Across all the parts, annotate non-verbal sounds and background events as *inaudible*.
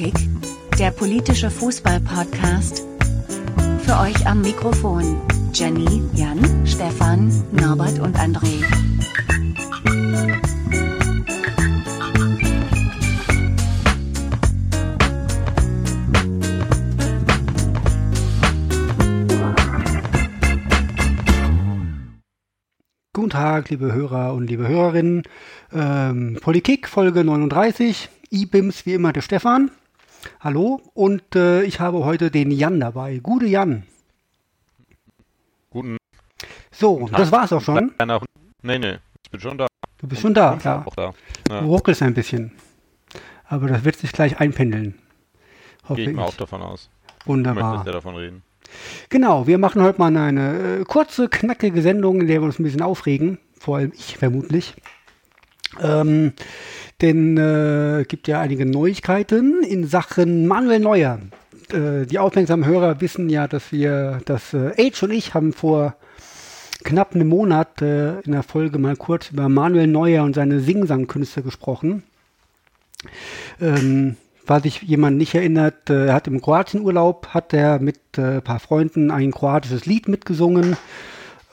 Polikick, der politische Fußball-Podcast. Für euch am Mikrofon Jenny, Jan, Stefan, Norbert und André. Guten Tag, liebe Hörer und liebe Hörerinnen. Ähm, Politik, Folge 39. IBIMS, wie immer, der Stefan. Hallo. Und äh, ich habe heute den Jan dabei. Gute Jan. Guten So, das war's auch schon. Tag. Nee, nee, ich bin schon da. Du bist schon da, ja. Auch da. Du Ja, ruckelst ein bisschen. Aber das wird sich gleich einpendeln. Hoffe Gehe ich mal auch davon aus. Wunderbar. Möchtest ja davon reden. Genau, wir machen heute mal eine äh, kurze, knackige Sendung, in der wir uns ein bisschen aufregen. Vor allem ich vermutlich. Ähm, denn äh, gibt ja einige Neuigkeiten in Sachen Manuel Neuer. Äh, die aufmerksamen Hörer wissen ja, dass wir, dass äh, Age und ich haben vor knapp einem Monat äh, in der Folge mal kurz über Manuel Neuer und seine Singsangkünste gesprochen. Ähm, falls sich jemand nicht erinnert, äh, er hat im Kroatienurlaub, hat er mit äh, ein paar Freunden ein kroatisches Lied mitgesungen,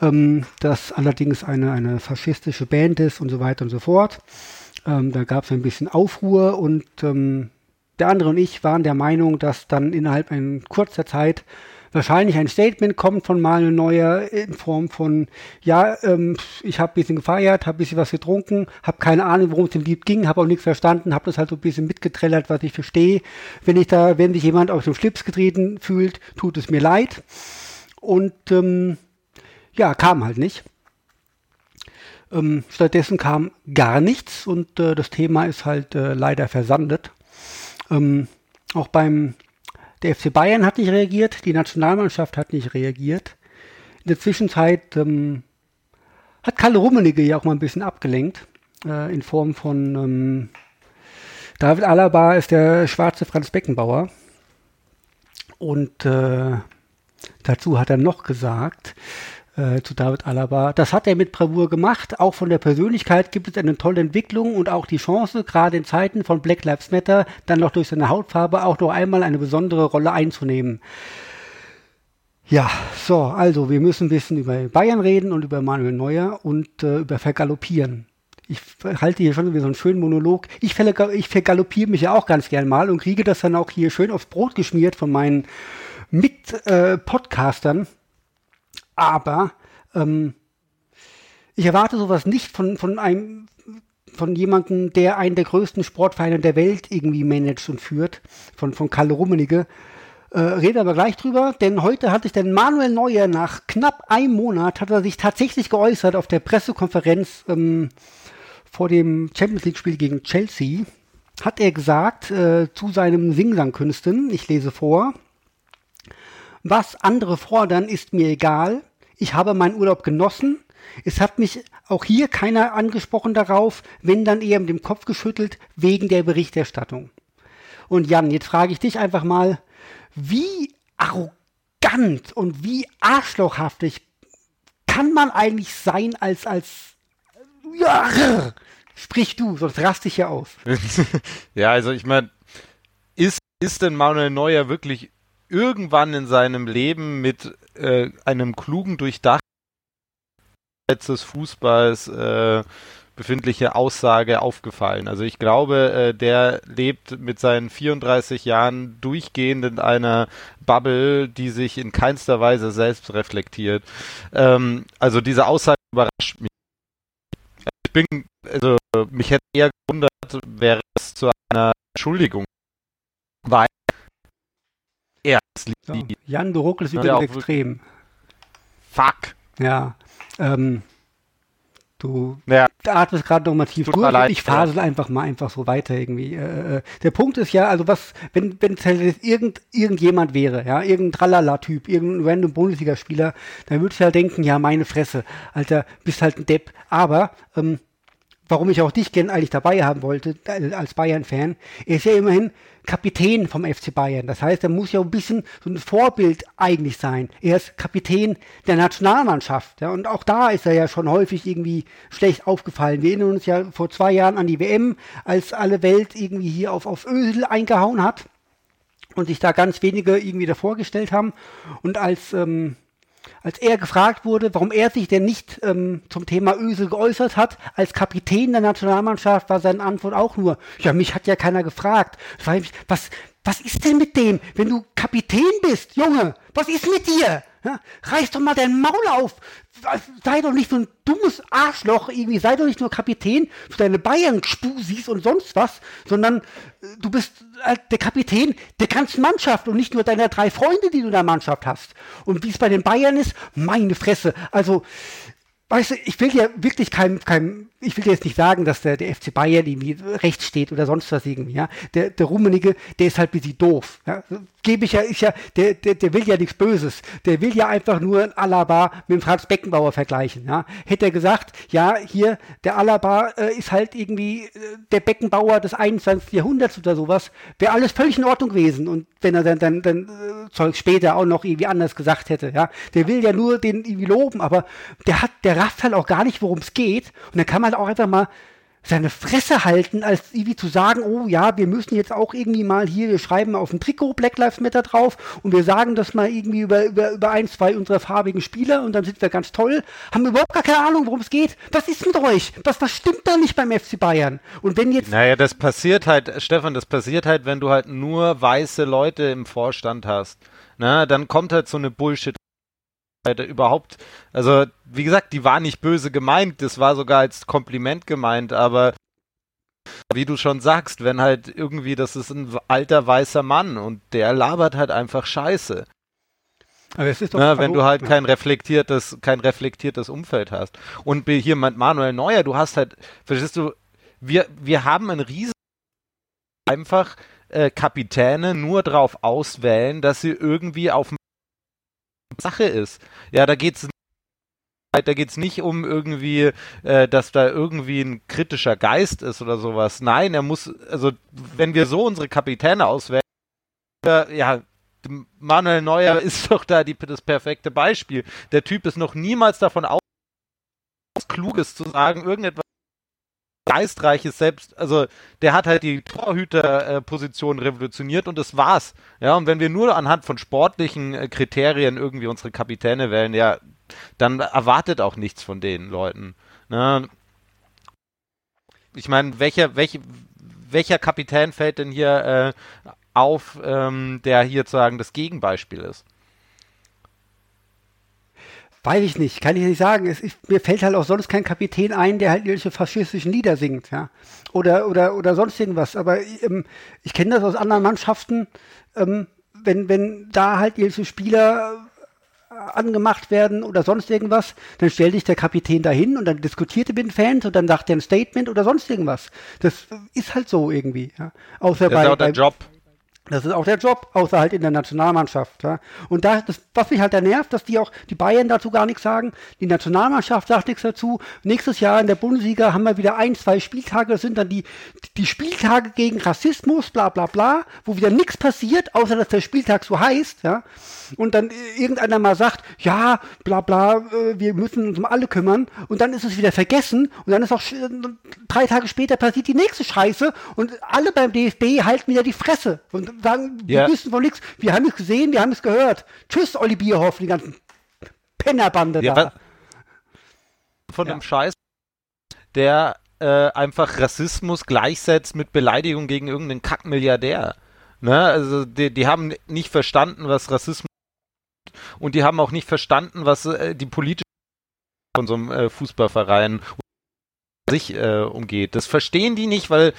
ähm, das allerdings eine, eine faschistische Band ist und so weiter und so fort. Ähm, da gab es ein bisschen Aufruhr und ähm, der andere und ich waren der Meinung, dass dann innerhalb ein kurzer Zeit wahrscheinlich ein Statement kommt von Manuel Neuer in Form von, ja, ähm, ich habe ein bisschen gefeiert, habe ein bisschen was getrunken, habe keine Ahnung, worum es im Lied ging, habe auch nichts verstanden, habe das halt so ein bisschen mitgetrellert, was ich verstehe. Wenn ich da, wenn sich jemand auf den Schlips getreten fühlt, tut es mir leid. Und ähm, ja, kam halt nicht. Ähm, stattdessen kam gar nichts und äh, das Thema ist halt äh, leider versandet. Ähm, auch beim der FC Bayern hat nicht reagiert, die Nationalmannschaft hat nicht reagiert. In der Zwischenzeit ähm, hat Kalle Rummenigge ja auch mal ein bisschen abgelenkt äh, in Form von ähm, David Alaba ist der schwarze Franz Beckenbauer und äh, dazu hat er noch gesagt, äh, zu David Alaba. Das hat er mit Bravour gemacht. Auch von der Persönlichkeit gibt es eine tolle Entwicklung und auch die Chance, gerade in Zeiten von Black Lives Matter, dann noch durch seine Hautfarbe auch noch einmal eine besondere Rolle einzunehmen. Ja, so, also wir müssen ein bisschen über Bayern reden und über Manuel Neuer und äh, über Vergaloppieren. Ich halte hier schon wieder so einen schönen Monolog. Ich, ich vergaloppiere mich ja auch ganz gern mal und kriege das dann auch hier schön aufs Brot geschmiert von meinen Mit-Podcastern. Aber ähm, ich erwarte sowas nicht von, von einem von jemandem, der einen der größten Sportvereine der Welt irgendwie managt und führt, von, von Kalle Rummenigge. Äh, rede aber gleich drüber, denn heute hatte ich den Manuel Neuer nach knapp einem Monat, hat er sich tatsächlich geäußert auf der Pressekonferenz ähm, vor dem Champions League-Spiel gegen Chelsea. Hat er gesagt äh, zu seinem Singsangkünsten, ich lese vor, was andere fordern, ist mir egal. Ich habe meinen Urlaub genossen. Es hat mich auch hier keiner angesprochen darauf, wenn dann eher mit dem Kopf geschüttelt, wegen der Berichterstattung. Und Jan, jetzt frage ich dich einfach mal, wie arrogant und wie arschlochhaftig kann man eigentlich sein als, als, ja, sprich du, sonst raste ich ja aus. *laughs* ja, also ich meine, ist, ist denn Manuel Neuer wirklich irgendwann in seinem Leben mit äh, einem klugen, durchdachten des Fußballs äh, befindliche Aussage aufgefallen? Also ich glaube, äh, der lebt mit seinen 34 Jahren durchgehend in einer Bubble, die sich in keinster Weise selbst reflektiert. Ähm, also diese Aussage überrascht mich. Ich bin, also mich hätte eher gewundert, wäre es zu einer Entschuldigung, weil er es So. Jan, du ruckelst Ja, auch das Extrem. Fuck. Ja, ähm, du Ja, atmest gerade noch mal tief durch und ich fasel einfach mal einfach so weiter irgendwie. Äh, äh, der Punkt ist ja, also was, wenn wenn es halt irgend, irgendjemand wäre, ja, irgendein Tralala-Typ, irgendein random Bundesligaspieler, dann würde ich halt denken, ja, meine Fresse, Alter, bist halt ein Depp. Aber ähm, warum ich auch dich gern eigentlich dabei haben wollte, als Bayern-Fan, er ist ja immerhin Kapitän vom FC Bayern. Das heißt, er muss ja ein bisschen so ein Vorbild eigentlich sein. Er ist Kapitän der Nationalmannschaft. Ja, und auch da ist er ja schon häufig irgendwie schlecht aufgefallen. Wir erinnern uns ja vor zwei Jahren an die WM, als alle Welt irgendwie hier auf, auf Öl eingehauen hat. und sich da ganz wenige irgendwie davor gestellt haben. Und als, ähm, als er gefragt wurde, warum er sich denn nicht ähm, zum Thema Ösel geäußert hat, als Kapitän der Nationalmannschaft war seine Antwort auch nur, ja, mich hat ja keiner gefragt. Was, was ist denn mit dem, wenn du Kapitän bist, Junge? Was ist mit dir? Ja, reiß doch mal dein Maul auf. Sei doch nicht so ein dummes Arschloch, irgendwie. Sei doch nicht nur Kapitän für deine Bayern-Spusis und sonst was, sondern äh, du bist äh, der Kapitän der ganzen Mannschaft und nicht nur deiner drei Freunde, die du in der Mannschaft hast. Und wie es bei den Bayern ist, meine Fresse. Also, weißt du, ich will ja wirklich kein, kein ich will jetzt nicht sagen, dass der, der FC Bayern irgendwie rechts steht oder sonst was irgendwie, ja. Der, der Rummenigge, der ist halt ein bisschen doof, ja. Gebe ich ja, ich ja, der, der, der will ja nichts Böses. Der will ja einfach nur Alaba mit dem Franz Beckenbauer vergleichen, ja. Hätte er gesagt, ja, hier, der Alaba äh, ist halt irgendwie äh, der Beckenbauer des 21. Jahrhunderts oder sowas, wäre alles völlig in Ordnung gewesen. Und wenn er dann, dann, dann äh, Zeug später auch noch irgendwie anders gesagt hätte, ja. Der will ja nur den irgendwie loben, aber der hat, der rafft halt auch gar nicht, worum es geht. Und dann kann man halt auch einfach mal seine Fresse halten, als irgendwie zu sagen, oh ja, wir müssen jetzt auch irgendwie mal hier, wir schreiben auf dem Trikot Black Lives Matter drauf und wir sagen das mal irgendwie über, über, über ein, zwei unserer farbigen Spieler und dann sind wir ganz toll, haben überhaupt gar keine Ahnung, worum es geht. Was ist mit euch? Was, was stimmt da nicht beim FC Bayern? Und wenn jetzt. Naja, das passiert halt, Stefan, das passiert halt, wenn du halt nur weiße Leute im Vorstand hast. Na, dann kommt halt so eine Bullshit überhaupt, also wie gesagt, die war nicht böse gemeint, das war sogar als Kompliment gemeint, aber wie du schon sagst, wenn halt irgendwie, das ist ein alter weißer Mann und der labert halt einfach Scheiße. Aber es ist doch Na, wenn du halt kein reflektiertes, kein reflektiertes Umfeld hast. Und hier mit Manuel Neuer, du hast halt, verstehst du, wir, wir haben ein riesen einfach äh, Kapitäne nur drauf auswählen, dass sie irgendwie auf dem Sache ist. Ja, da geht's da geht's nicht um irgendwie, äh, dass da irgendwie ein kritischer Geist ist oder sowas. Nein, er muss, also wenn wir so unsere Kapitäne auswählen, äh, ja, Manuel Neuer *laughs* ist doch da die, das perfekte Beispiel. Der Typ ist noch niemals davon aus, Kluges zu sagen, irgendetwas geistreiches selbst, also der hat halt die Torhüterposition revolutioniert und das war's. Ja, und wenn wir nur anhand von sportlichen äh, Kriterien irgendwie unsere Kapitäne wählen, ja, dann erwartet auch nichts von den Leuten. Ne? Ich meine, welcher, welch, welcher Kapitän fällt denn hier äh, auf, ähm, der hier sozusagen das Gegenbeispiel ist? Weiß ich nicht, kann ich nicht sagen. Es ist, mir fällt halt auch sonst kein Kapitän ein, der halt irgendwelche faschistischen Lieder singt, ja. Oder, oder, oder sonst irgendwas. Aber ähm, ich kenne das aus anderen Mannschaften, ähm, wenn, wenn da halt irgendwelche Spieler äh, angemacht werden oder sonst irgendwas, dann stellt sich der Kapitän dahin und dann diskutiert er mit den Fans und dann sagt er ein Statement oder sonst irgendwas. Das ist halt so irgendwie, ja. Außer das bei, ist auch der bei, Job. Das ist auch der Job, außer halt in der Nationalmannschaft. Ja. Und da, das, was mich halt da nervt, dass die auch, die Bayern dazu gar nichts sagen, die Nationalmannschaft sagt nichts dazu. Nächstes Jahr in der Bundesliga haben wir wieder ein, zwei Spieltage, das sind dann die, die Spieltage gegen Rassismus, bla bla bla, wo wieder nichts passiert, außer dass der Spieltag so heißt, ja. Und dann irgendeiner mal sagt, ja, bla bla, äh, wir müssen uns um alle kümmern, und dann ist es wieder vergessen, und dann ist auch drei Tage später passiert die nächste Scheiße, und alle beim DFB halten wieder die Fresse. Und sagen, wir wissen von nichts. Wir haben es gesehen, wir haben es gehört. Tschüss, Olli Bierhoff, die ganzen Pennerbande ja, da. Von ja. einem Scheiß, der äh, einfach Rassismus gleichsetzt mit Beleidigung gegen irgendeinen Kackmilliardär. Ne? Also die, die haben nicht verstanden, was Rassismus ist. und die haben auch nicht verstanden, was äh, die politische von so einem äh, Fußballverein sich äh, umgeht. Das verstehen die nicht, weil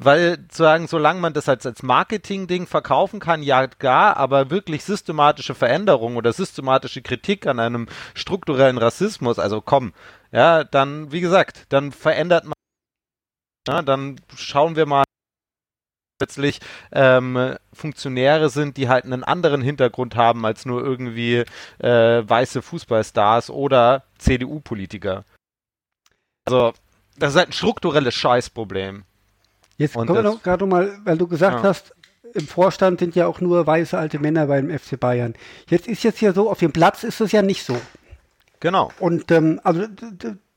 weil sagen, solange man das als, als Marketing-Ding verkaufen kann, ja gar, aber wirklich systematische Veränderung oder systematische Kritik an einem strukturellen Rassismus, also komm, ja, dann, wie gesagt, dann verändert man, ja, dann schauen wir mal, plötzlich ähm, Funktionäre sind, die halt einen anderen Hintergrund haben als nur irgendwie äh, weiße Fußballstars oder CDU-Politiker. Also, das ist halt ein strukturelles Scheißproblem. Jetzt kommen wir doch gerade mal, weil du gesagt ja. hast, im Vorstand sind ja auch nur weiße alte Männer beim FC Bayern. Jetzt ist jetzt ja so, auf dem Platz ist es ja nicht so. Genau. Und ähm, also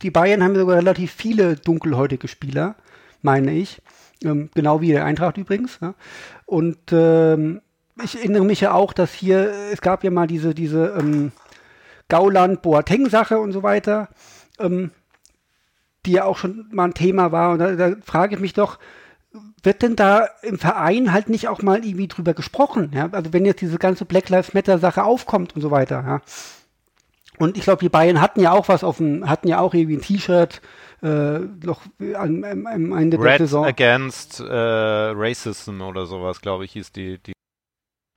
die Bayern haben sogar relativ viele dunkelhäutige Spieler, meine ich. Ähm, genau wie der Eintracht übrigens. Ja. Und ähm, ich erinnere mich ja auch, dass hier, es gab ja mal diese, diese ähm, Gauland-Boateng-Sache und so weiter, ähm, die ja auch schon mal ein Thema war. Und da, da frage ich mich doch, wird denn da im Verein halt nicht auch mal irgendwie drüber gesprochen? Ja? Also wenn jetzt diese ganze Black Lives Matter Sache aufkommt und so weiter, ja. Und ich glaube, die Bayern hatten ja auch was auf dem, hatten ja auch irgendwie ein T-Shirt, äh, noch am, Ende Red der Saison. Against äh, Racism oder sowas, glaube ich, hieß die, die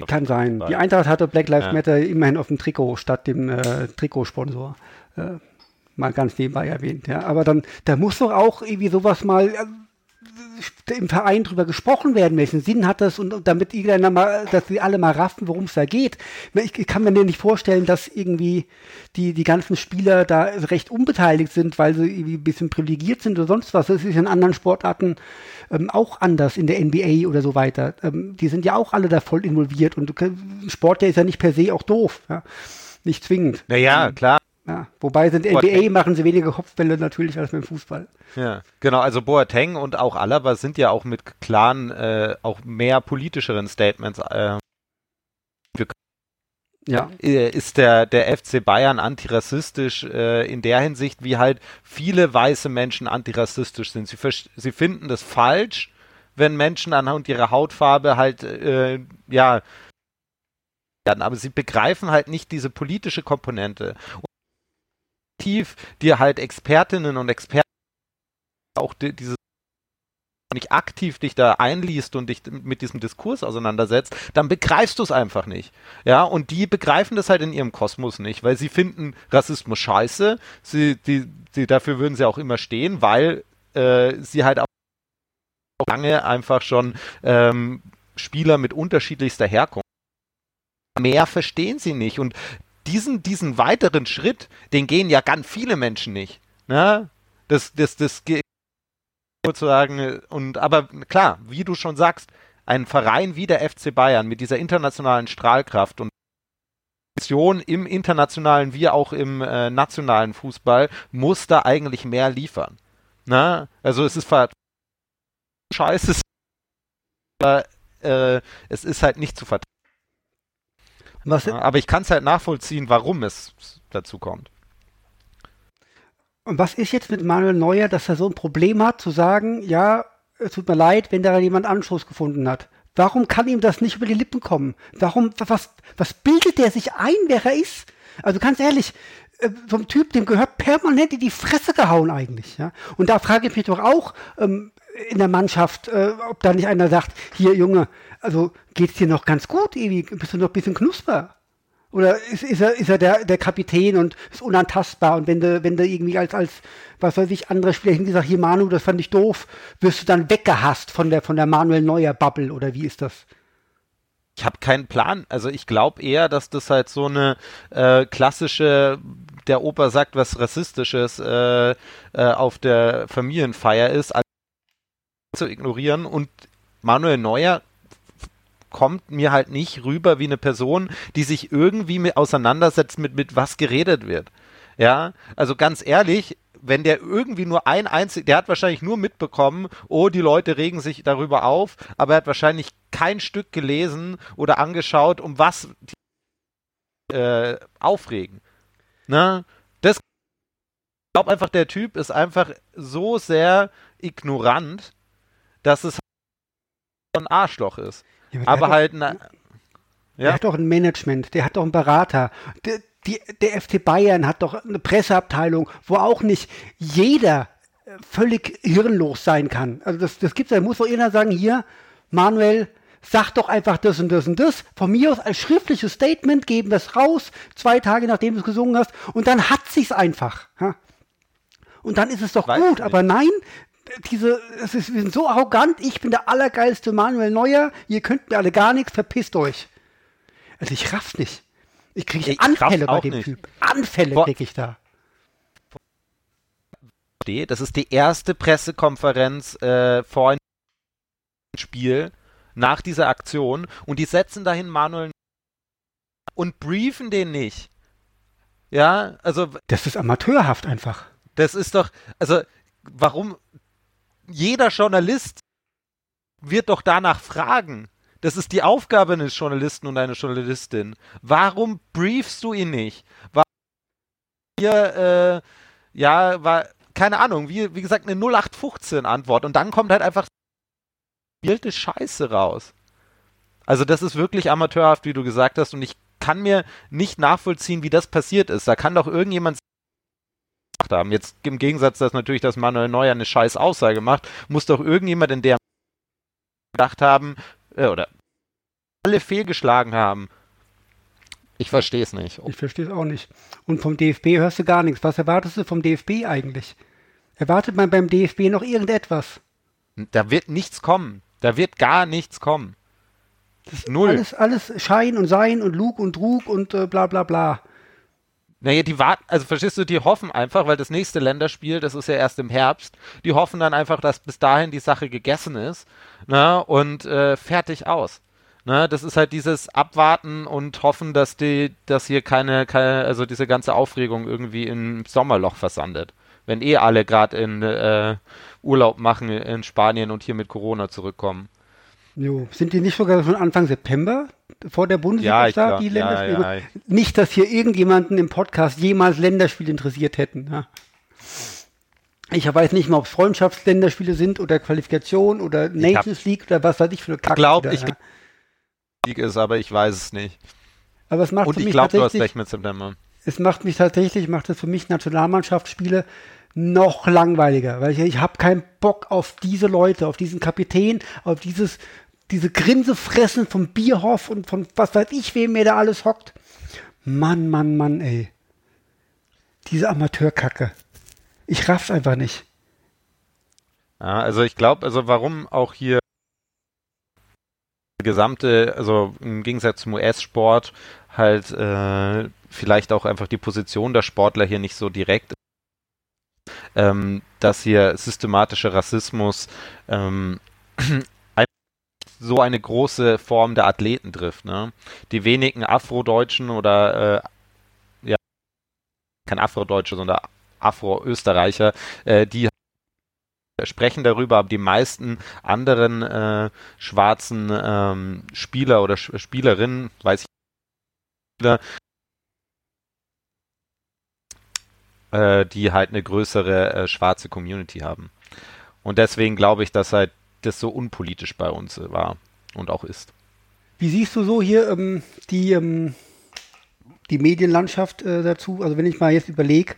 kann sein. Die Eintracht hatte Black Lives ja. Matter immerhin auf dem Trikot statt dem äh, Trikotsponsor. Äh, mal ganz nebenbei erwähnt. Ja. Aber dann, da muss doch auch irgendwie sowas mal, im Verein drüber gesprochen werden, welchen Sinn hat das und, damit irgendeiner mal, dass sie alle mal raffen, worum es da geht. Ich, ich kann mir nicht vorstellen, dass irgendwie die, die ganzen Spieler da recht unbeteiligt sind, weil sie irgendwie ein bisschen privilegiert sind oder sonst was. Das ist in anderen Sportarten ähm, auch anders, in der NBA oder so weiter. Ähm, die sind ja auch alle da voll involviert und Sport, der ist ja nicht per se auch doof. Ja? Nicht zwingend. Naja, klar. Ja, wobei sind NBA machen sie weniger Kopfbälle natürlich als beim Fußball. Ja, genau. Also Boateng und auch Alaba sind ja auch mit klaren, äh, auch mehr politischeren Statements. Äh, ja. Äh, ist der, der FC Bayern antirassistisch äh, in der Hinsicht, wie halt viele weiße Menschen antirassistisch sind. Sie, sie finden das falsch, wenn Menschen anhand ihrer Hautfarbe halt, äh, ja, aber sie begreifen halt nicht diese politische Komponente. Und tief dir halt Expertinnen und Experten auch die, dieses nicht aktiv dich da einliest und dich mit diesem Diskurs auseinandersetzt, dann begreifst du es einfach nicht. Ja, und die begreifen das halt in ihrem Kosmos nicht, weil sie finden Rassismus scheiße. Sie, die, die, dafür würden sie auch immer stehen, weil äh, sie halt auch lange einfach schon ähm, Spieler mit unterschiedlichster Herkunft. Mehr verstehen sie nicht. Und diesen, diesen weiteren Schritt, den gehen ja ganz viele Menschen nicht. Ne? Das, das, das sozusagen, und aber klar, wie du schon sagst, ein Verein wie der FC Bayern mit dieser internationalen Strahlkraft und Mission im internationalen wie auch im äh, nationalen Fußball muss da eigentlich mehr liefern. Na? Ne? Also es ist scheiße, aber äh, es ist halt nicht zu vertrauen. Aber ich kann es halt nachvollziehen, warum es dazu kommt. Und was ist jetzt mit Manuel Neuer, dass er so ein Problem hat, zu sagen, ja, es tut mir leid, wenn da jemand Anschluss gefunden hat? Warum kann ihm das nicht über die Lippen kommen? Warum, was, was bildet der sich ein, wer er ist? Also ganz ehrlich, äh, so ein Typ, dem gehört permanent in die Fresse gehauen eigentlich. Ja? Und da frage ich mich doch auch ähm, in der Mannschaft, äh, ob da nicht einer sagt, hier Junge, also geht's dir noch ganz gut, Ewi? Bist du noch ein bisschen knusper? Oder ist, ist er, ist er der, der Kapitän und ist unantastbar? Und wenn du, wenn du irgendwie als, als, was weiß ich, andere Spieler hingesagt, hier Manu, das fand ich doof, wirst du dann weggehasst von der, von der Manuel Neuer Bubble oder wie ist das? Ich habe keinen Plan. Also ich glaube eher, dass das halt so eine äh, klassische, der Opa sagt was Rassistisches äh, äh, auf der Familienfeier ist, als zu ignorieren. Und Manuel Neuer kommt mir halt nicht rüber wie eine Person, die sich irgendwie mit auseinandersetzt mit, mit was geredet wird. Ja, also ganz ehrlich, wenn der irgendwie nur ein einzig, der hat wahrscheinlich nur mitbekommen, oh, die Leute regen sich darüber auf, aber er hat wahrscheinlich kein Stück gelesen oder angeschaut, um was die äh, aufregen. Ne? Das ich glaube einfach, der Typ ist einfach so sehr ignorant, dass es ein Arschloch ist. Ja, aber, aber halt, na, ja. Der hat doch ein Management, der hat doch einen Berater. Der, die, der FC Bayern hat doch eine Presseabteilung, wo auch nicht jeder äh, völlig hirnlos sein kann. Also das, das gibt's ja. Da muss doch einer sagen, hier, Manuel, sag doch einfach das und das und das. Von mir aus als schriftliches Statement geben wir es raus, zwei Tage nachdem du es gesungen hast, und dann hat sich's einfach. Und dann ist es doch Weiß gut. Aber nein, diese, es ist, wir sind so arrogant, ich bin der allergeilste Manuel Neuer, ihr könnt mir alle gar nichts, verpisst euch. Also ich raff's nicht. Ich kriege Anfälle bei dem nicht. Typ. Anfälle kriege ich da. Das ist die erste Pressekonferenz äh, vor einem Spiel nach dieser Aktion und die setzen dahin Manuel und briefen den nicht. Ja, also. Das ist amateurhaft einfach. Das ist doch, also, warum, jeder Journalist wird doch danach fragen. Das ist die Aufgabe eines Journalisten und einer Journalistin. Warum briefst du ihn nicht? Warum hier, äh, ja, war, keine Ahnung, wie, wie gesagt, eine 0815-Antwort und dann kommt halt einfach spielte Scheiße raus. Also das ist wirklich amateurhaft, wie du gesagt hast, und ich kann mir nicht nachvollziehen, wie das passiert ist. Da kann doch irgendjemand haben. Jetzt im Gegensatz, dass natürlich das Manuel Neuer eine scheiß Aussage macht, muss doch irgendjemand in der gedacht haben, äh, oder alle fehlgeschlagen haben. Ich verstehe es nicht. Ich verstehe es auch nicht. Und vom DFB hörst du gar nichts. Was erwartest du vom DFB eigentlich? Erwartet man beim DFB noch irgendetwas? Da wird nichts kommen. Da wird gar nichts kommen. Das Null. Alles, alles Schein und Sein und Lug und Trug und äh, bla bla bla. Naja, die warten, also verstehst du, die hoffen einfach, weil das nächste Länderspiel, das ist ja erst im Herbst, die hoffen dann einfach, dass bis dahin die Sache gegessen ist ne, und äh, fertig aus. Ne, das ist halt dieses Abwarten und hoffen, dass die, dass hier keine, keine, also diese ganze Aufregung irgendwie im Sommerloch versandet. Wenn eh alle gerade in äh, Urlaub machen in Spanien und hier mit Corona zurückkommen. Jo. Sind die nicht sogar schon Anfang September vor der Bundesliga ja, die Länderspiele? Ja, ja, nicht, dass hier irgendjemanden im Podcast jemals Länderspiele interessiert hätten. Ich weiß nicht mal, ob es Freundschaftsländerspiele sind oder Qualifikation oder Nations League oder was weiß ich für eine Kacke. Glaub, ich glaube, League ist, aber ich weiß es nicht. Aber es macht Und ich glaube, du hast recht mit September. Es macht mich tatsächlich, macht es für mich Nationalmannschaftsspiele noch langweiliger, weil ich, ich habe keinen Bock auf diese Leute, auf diesen Kapitän, auf dieses diese Grinsefressen vom Bierhoff und von was weiß ich, wem mir da alles hockt. Mann, Mann, Mann, ey. Diese Amateurkacke. Ich raff's einfach nicht. Ja, also ich glaube, also warum auch hier gesamte, also im Gegensatz zum US-Sport halt äh, vielleicht auch einfach die Position der Sportler hier nicht so direkt ähm, dass hier systematischer Rassismus ähm, so eine große Form der Athleten trifft. Ne? Die wenigen Afrodeutschen oder äh, ja, kein Afrodeutsche, sondern Afro-Österreicher, äh, die sprechen darüber, aber die meisten anderen äh, schwarzen ähm, Spieler oder Sch Spielerinnen, weiß ich, äh, die halt eine größere äh, schwarze Community haben. Und deswegen glaube ich, dass halt das so unpolitisch bei uns äh, war und auch ist. Wie siehst du so hier ähm, die, ähm, die Medienlandschaft äh, dazu? Also wenn ich mal jetzt überlege,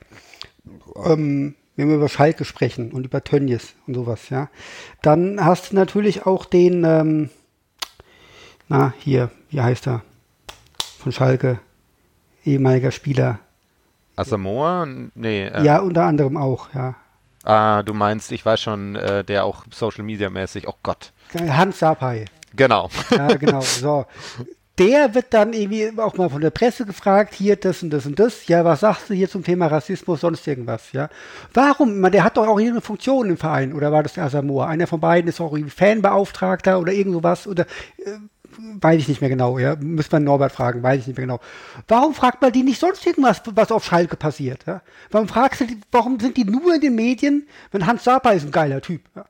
ähm, wenn wir über Schalke sprechen und über Tönnies und sowas, ja, dann hast du natürlich auch den, ähm, na hier, wie heißt er, von Schalke, ehemaliger Spieler, Asamoah? Nee. Äh, ja, unter anderem auch, ja. Ah, du meinst, ich weiß schon, äh, der auch Social Media mäßig, oh Gott. Hans Sapai. Genau. Ja, genau, so. Der wird dann irgendwie auch mal von der Presse gefragt, hier das und das und das. Ja, was sagst du hier zum Thema Rassismus, sonst irgendwas, ja? Warum? Man, der hat doch auch hier eine Funktion im Verein, oder war das der Asamoah? Einer von beiden ist auch irgendwie Fanbeauftragter oder irgend sowas, oder äh, weiß ich nicht mehr genau, ja, müsste man Norbert fragen, weiß ich nicht mehr genau. Warum fragt man die nicht sonst irgendwas, was auf Schalke passiert? Ja? Warum fragst du, die, warum sind die nur in den Medien, wenn Hans Sapa ist ein geiler Typ? Ja?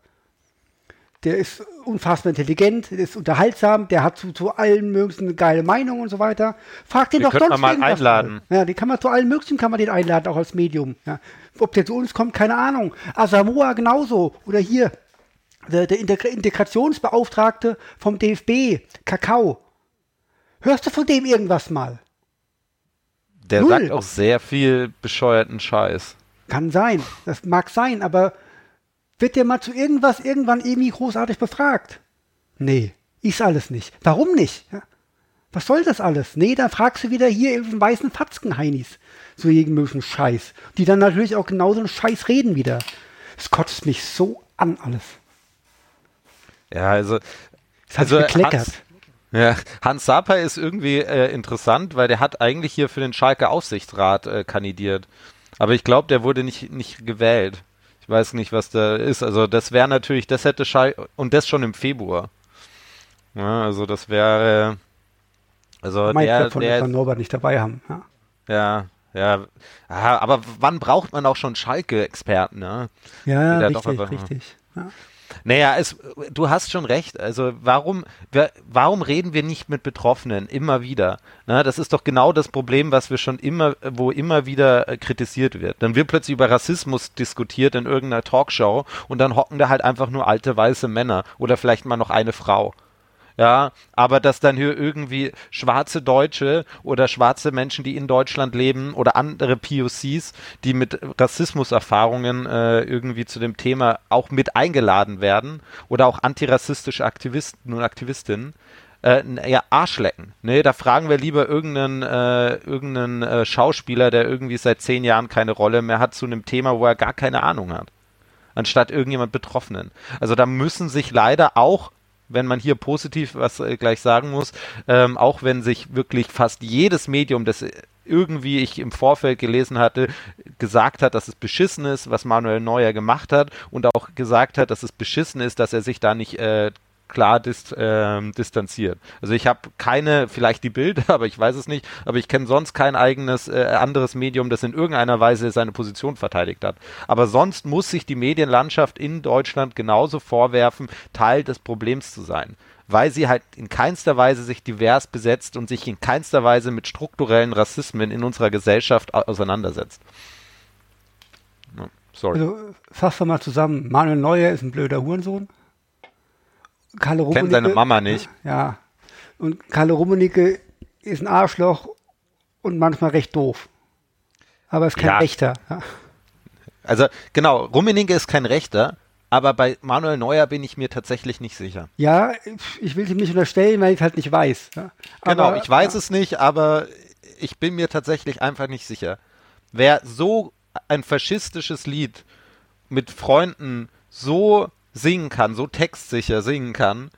Der ist unfassbar intelligent, der ist unterhaltsam, der hat zu, zu allen möglichen eine geile Meinung und so weiter. Frag den, den doch sonst man mal einladen. Mal. Ja, den kann man zu allen möglichen kann man den einladen, auch als Medium. Ja. Ob der zu uns kommt, keine Ahnung. Asamoah genauso. Oder hier, der, der Integrationsbeauftragte vom DFB, Kakao. Hörst du von dem irgendwas mal? Der Null. sagt auch sehr viel bescheuerten Scheiß. Kann sein, das mag sein, aber wird der mal zu irgendwas irgendwann irgendwie großartig befragt? Nee, ist alles nicht. Warum nicht? Ja? Was soll das alles? Nee, dann fragst du wieder hier irgendeinen weißen Fatzken-Heinis zu irgendwelchen Scheiß, die dann natürlich auch genauso einen Scheiß reden wieder. Es kotzt mich so an alles. Ja, also. Das hat also gekleckert. Hans, ja, Hans Saper ist irgendwie äh, interessant, weil der hat eigentlich hier für den Schalke Aufsichtsrat äh, kandidiert. Aber ich glaube, der wurde nicht, nicht gewählt. Ich weiß nicht, was da ist. Also das wäre natürlich, das hätte Schalke, und das schon im Februar. Ja, also das wäre, also Mike der, der, Norbert nicht dabei haben. Ja, ja, ja. aber wann braucht man auch schon Schalke-Experten? Ne? Ja, richtig, richtig. Ja. Naja, es, du hast schon recht. Also warum, warum reden wir nicht mit Betroffenen immer wieder? Na, das ist doch genau das Problem, was wir schon immer, wo immer wieder äh, kritisiert wird. Dann wird plötzlich über Rassismus diskutiert in irgendeiner Talkshow und dann hocken da halt einfach nur alte weiße Männer oder vielleicht mal noch eine Frau ja, aber dass dann hier irgendwie schwarze Deutsche oder schwarze Menschen, die in Deutschland leben oder andere POCs, die mit Rassismuserfahrungen äh, irgendwie zu dem Thema auch mit eingeladen werden oder auch antirassistische Aktivisten und Aktivistinnen, äh, ja, Arschlecken. Ne, da fragen wir lieber irgendeinen, äh, irgendeinen äh, Schauspieler, der irgendwie seit zehn Jahren keine Rolle mehr hat zu einem Thema, wo er gar keine Ahnung hat. Anstatt irgendjemand Betroffenen. Also da müssen sich leider auch wenn man hier positiv was äh, gleich sagen muss, ähm, auch wenn sich wirklich fast jedes Medium, das irgendwie ich im Vorfeld gelesen hatte, gesagt hat, dass es beschissen ist, was Manuel Neuer gemacht hat und auch gesagt hat, dass es beschissen ist, dass er sich da nicht äh, klar dist, äh, distanziert. Also ich habe keine, vielleicht die Bilder, *laughs* aber ich weiß es nicht, aber ich kenne sonst kein eigenes äh, anderes Medium, das in irgendeiner Weise seine Position verteidigt hat. Aber sonst muss sich die Medienlandschaft in Deutschland genauso vorwerfen, Teil des Problems zu sein weil sie halt in keinster Weise sich divers besetzt und sich in keinster Weise mit strukturellen Rassismen in unserer Gesellschaft auseinandersetzt. Sorry. Also fassen wir mal zusammen. Manuel Neuer ist ein blöder Hurensohn. Rummenigge. Kennt seine Mama nicht. Ja. Und Kalle Rummenigge ist ein Arschloch und manchmal recht doof. Aber ist kein ja. Rechter. Ja. Also genau, Rummenigge ist kein Rechter, aber bei Manuel Neuer bin ich mir tatsächlich nicht sicher. Ja, ich will es ihm nicht unterstellen, weil ich es halt nicht weiß. Ja. genau, ich weiß es nicht, aber ich bin mir tatsächlich einfach nicht sicher. Wer so ein faschistisches Lied mit Freunden so singen kann, so textsicher singen kann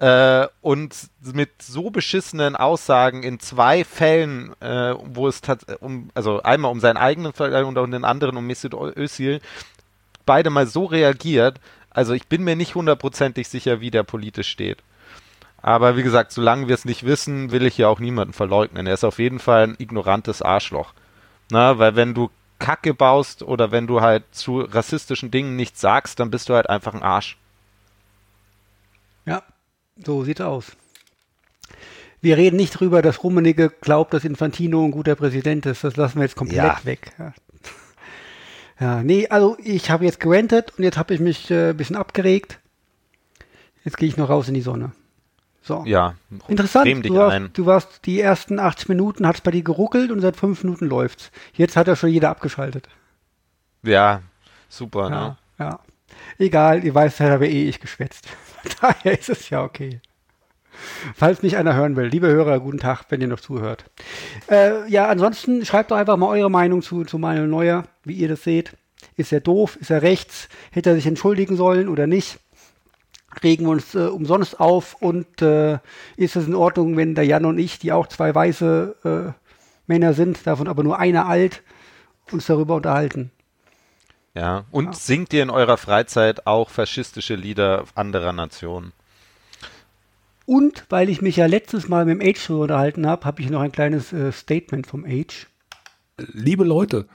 äh, und mit so beschissenen Aussagen in zwei Fällen, äh, wo es um, also einmal um seinen eigenen Fall und den anderen um Mesut Özil, beide mal so reagiert. Also ich bin mir nicht hundertprozentig sicher, wie der politisch steht. Aber wie gesagt, solange wir es nicht wissen, will ich ja auch niemanden verleugnen. Er ist auf jeden Fall ein ignorantes Arschloch. Na, weil wenn du Kacke baust oder wenn du halt zu rassistischen Dingen nichts sagst, dann bist du halt einfach ein Arsch. Ja, so sieht es aus. Wir reden nicht drüber, dass Rummenigge glaubt, dass Infantino ein guter Präsident ist. Das lassen wir jetzt komplett ja. weg. Ja. ja, nee, also ich habe jetzt gerentet und jetzt habe ich mich äh, ein bisschen abgeregt. Jetzt gehe ich noch raus in die Sonne. So. Ja, interessant. Du warst, du warst, die ersten 80 Minuten, hat es bei dir geruckelt und seit fünf Minuten läuft's. Jetzt hat ja schon jeder abgeschaltet. Ja, super, ja, ne? Ja. Egal, ihr weißt, da habe eh ich geschwätzt. *laughs* Daher ist es ja okay. Falls mich einer hören will, liebe Hörer, guten Tag, wenn ihr noch zuhört. Äh, ja, ansonsten schreibt doch einfach mal eure Meinung zu, zu Manuel Neuer, wie ihr das seht. Ist er doof? Ist er rechts? Hätte er sich entschuldigen sollen oder nicht? Regen wir uns äh, umsonst auf und äh, ist es in Ordnung, wenn der Jan und ich, die auch zwei weiße äh, Männer sind, davon aber nur einer alt, uns darüber unterhalten. Ja, und ja. singt ihr in eurer Freizeit auch faschistische Lieder anderer Nationen? Und weil ich mich ja letztes Mal mit dem Age darüber unterhalten habe, habe ich noch ein kleines äh, Statement vom Age. Liebe Leute,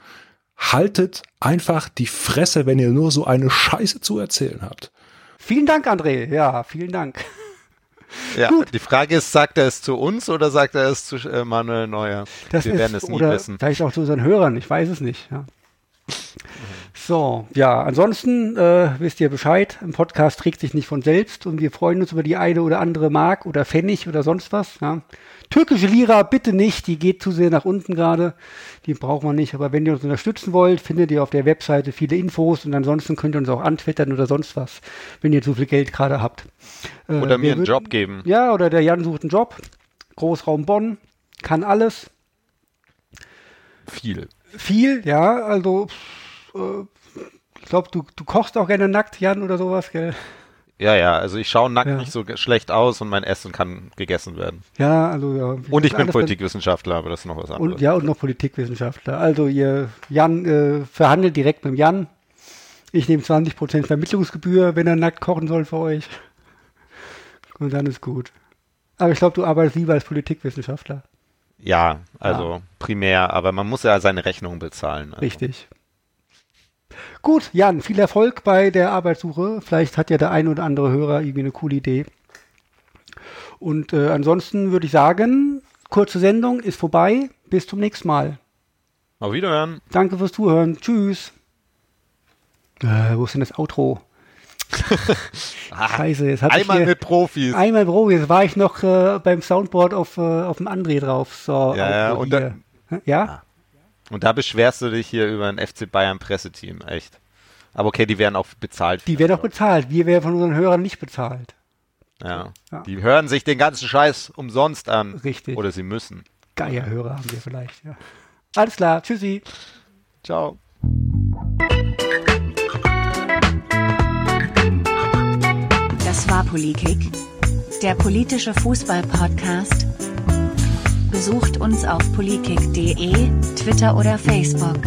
haltet einfach die Fresse, wenn ihr nur so eine Scheiße zu erzählen habt. Vielen Dank, André. Ja, vielen Dank. *laughs* Ja, Gut. die Frage ist, sagt er es zu uns oder sagt er es zu äh, Manuel Neuer? Das Wir ist, werden es nie oder wissen. Vielleicht auch zu unseren Hörern, ich weiß es nicht. Ja. So, ja, ansonsten äh, wisst ihr Bescheid. Ein Podcast trägt sich nicht von selbst und wir freuen uns über die eine oder andere Mark oder Pfennig oder sonst was. Ja. Türkische Lira bitte nicht, die geht zu sehr nach unten gerade. Die braucht man nicht. Aber wenn ihr uns unterstützen wollt, findet ihr auf der Webseite viele Infos und ansonsten könnt ihr uns auch antwittern oder sonst was, wenn ihr zu viel Geld gerade habt. Äh, oder mir einen würden, Job geben. Ja, oder der Jan sucht einen Job. Großraum Bonn, kann alles. Viel. Viel, ja, also äh, ich glaube, du, du kochst auch gerne nackt, Jan, oder sowas, gell? Ja, ja, also ich schaue nackt ja. nicht so schlecht aus und mein Essen kann gegessen werden. Ja, also ja. Und ich bin Politikwissenschaftler, aber das ist noch was anderes. Und, ja, und noch Politikwissenschaftler. Also ihr, Jan, äh, verhandelt direkt mit Jan. Ich nehme 20% Vermittlungsgebühr, wenn er nackt kochen soll für euch. Und dann ist gut. Aber ich glaube, du arbeitest lieber als Politikwissenschaftler. Ja, also ja. primär, aber man muss ja seine Rechnung bezahlen. Also. Richtig. Gut, Jan, viel Erfolg bei der Arbeitssuche. Vielleicht hat ja der ein oder andere Hörer irgendwie eine coole Idee. Und äh, ansonsten würde ich sagen, kurze Sendung ist vorbei. Bis zum nächsten Mal. Auf Wiederhören. Danke fürs Zuhören. Tschüss. Äh, wo ist denn das Outro? *laughs* Scheiße, jetzt ich Einmal hier, mit Profis. Einmal Pro, jetzt war ich noch äh, beim Soundboard auf, äh, auf dem André drauf. So, Ja, ja, und hier. ja? Und da beschwerst du dich hier über ein FC Bayern Presseteam, echt. Aber okay, die werden auch bezahlt. Die werden auch bezahlt. Wir werden von unseren Hörern nicht bezahlt. Ja. Ja. Die hören sich den ganzen Scheiß umsonst an. Richtig. Oder sie müssen. Geierhörer haben wir vielleicht, ja. Alles klar, tschüssi. Ciao. Das war Polikick, der politische Fußball-Podcast. Besucht uns auf polikick.de, Twitter oder Facebook.